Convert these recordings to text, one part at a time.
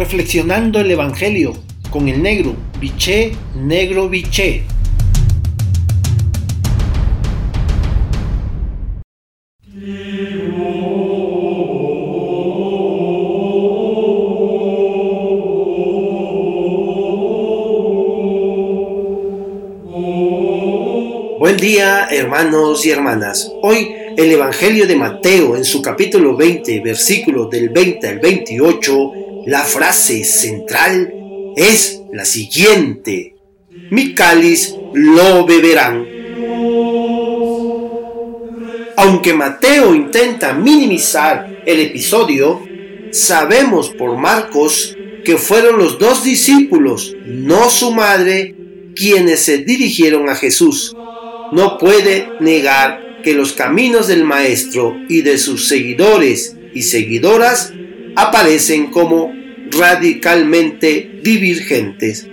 reflexionando el Evangelio con el negro, biché, negro, biché. Buen día hermanos y hermanas. Hoy el Evangelio de Mateo en su capítulo 20, versículo del 20 al 28, la frase central es la siguiente. Mi cáliz lo beberán. Aunque Mateo intenta minimizar el episodio, sabemos por Marcos que fueron los dos discípulos, no su madre, quienes se dirigieron a Jesús. No puede negar que los caminos del Maestro y de sus seguidores y seguidoras aparecen como radicalmente divergentes.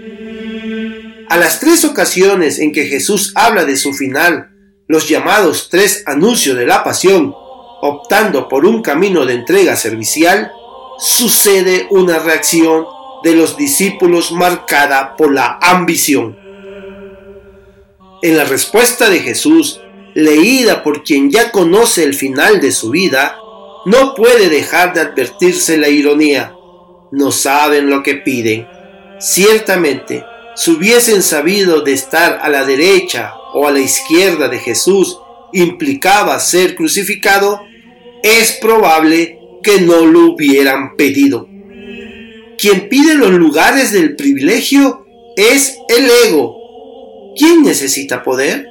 A las tres ocasiones en que Jesús habla de su final, los llamados tres anuncios de la pasión, optando por un camino de entrega servicial, sucede una reacción de los discípulos marcada por la ambición. En la respuesta de Jesús, leída por quien ya conoce el final de su vida, no puede dejar de advertirse la ironía. No saben lo que piden. Ciertamente, si hubiesen sabido de estar a la derecha o a la izquierda de Jesús implicaba ser crucificado, es probable que no lo hubieran pedido. Quien pide los lugares del privilegio es el ego. ¿Quién necesita poder?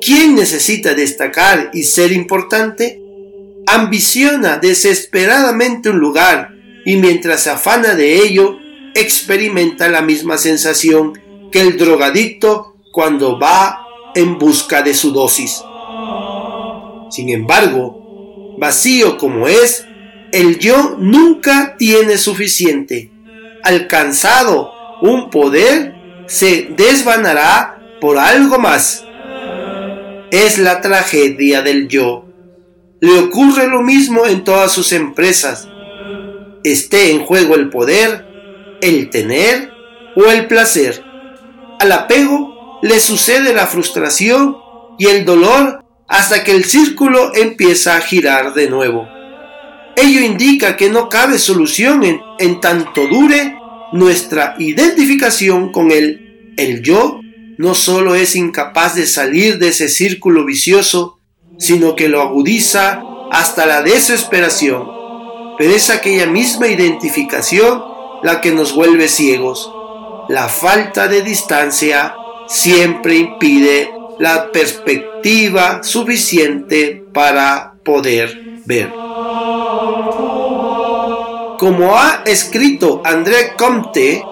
¿Quién necesita destacar y ser importante? Ambiciona desesperadamente un lugar y mientras se afana de ello, experimenta la misma sensación que el drogadicto cuando va en busca de su dosis. Sin embargo, vacío como es, el yo nunca tiene suficiente. Alcanzado un poder, se desvanará por algo más. Es la tragedia del yo. Le ocurre lo mismo en todas sus empresas. Esté en juego el poder, el tener o el placer. Al apego le sucede la frustración y el dolor hasta que el círculo empieza a girar de nuevo. Ello indica que no cabe solución en, tanto dure nuestra identificación con él. El yo no solo es incapaz de salir de ese círculo vicioso, sino que lo agudiza hasta la desesperación. Pero es aquella misma identificación la que nos vuelve ciegos. La falta de distancia siempre impide la perspectiva suficiente para poder ver. Como ha escrito André Comte,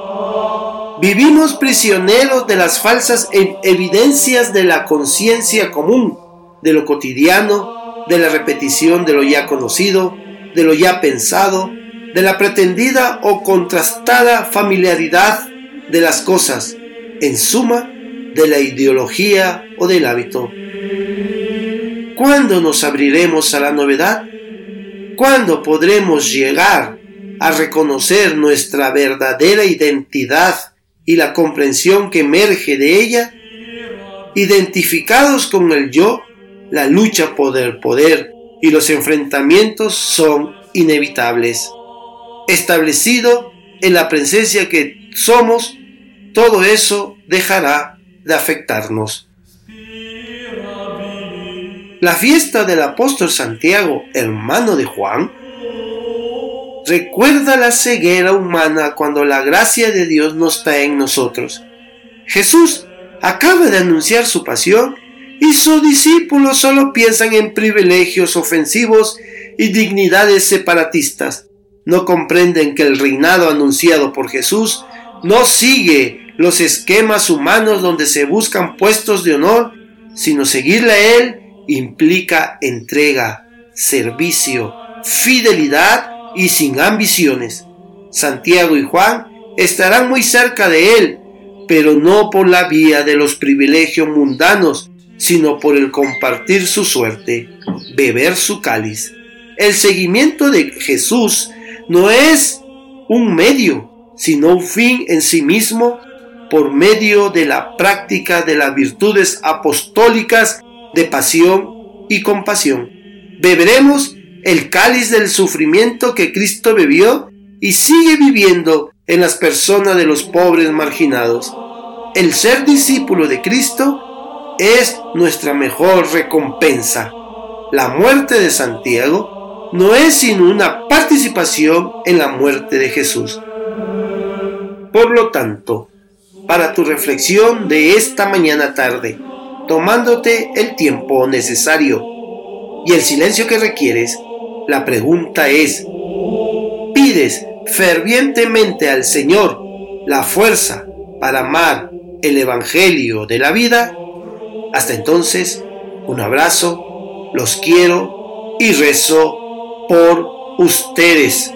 vivimos prisioneros de las falsas evidencias de la conciencia común, de lo cotidiano, de la repetición de lo ya conocido, de lo ya pensado, de la pretendida o contrastada familiaridad de las cosas, en suma, de la ideología o del hábito. ¿Cuándo nos abriremos a la novedad? ¿Cuándo podremos llegar a reconocer nuestra verdadera identidad y la comprensión que emerge de ella? Identificados con el yo, la lucha por el poder y los enfrentamientos son inevitables establecido en la presencia que somos, todo eso dejará de afectarnos. La fiesta del apóstol Santiago, hermano de Juan, recuerda la ceguera humana cuando la gracia de Dios no está en nosotros. Jesús acaba de anunciar su pasión y sus discípulos solo piensan en privilegios ofensivos y dignidades separatistas no comprenden que el reinado anunciado por Jesús no sigue los esquemas humanos donde se buscan puestos de honor, sino seguirle a Él implica entrega, servicio, fidelidad y sin ambiciones. Santiago y Juan estarán muy cerca de Él, pero no por la vía de los privilegios mundanos, sino por el compartir su suerte, beber su cáliz. El seguimiento de Jesús no es un medio, sino un fin en sí mismo por medio de la práctica de las virtudes apostólicas de pasión y compasión. Beberemos el cáliz del sufrimiento que Cristo bebió y sigue viviendo en las personas de los pobres marginados. El ser discípulo de Cristo es nuestra mejor recompensa. La muerte de Santiago no es sino una participación en la muerte de Jesús. Por lo tanto, para tu reflexión de esta mañana tarde, tomándote el tiempo necesario y el silencio que requieres, la pregunta es, ¿pides fervientemente al Señor la fuerza para amar el Evangelio de la vida? Hasta entonces, un abrazo, los quiero y rezo por ustedes.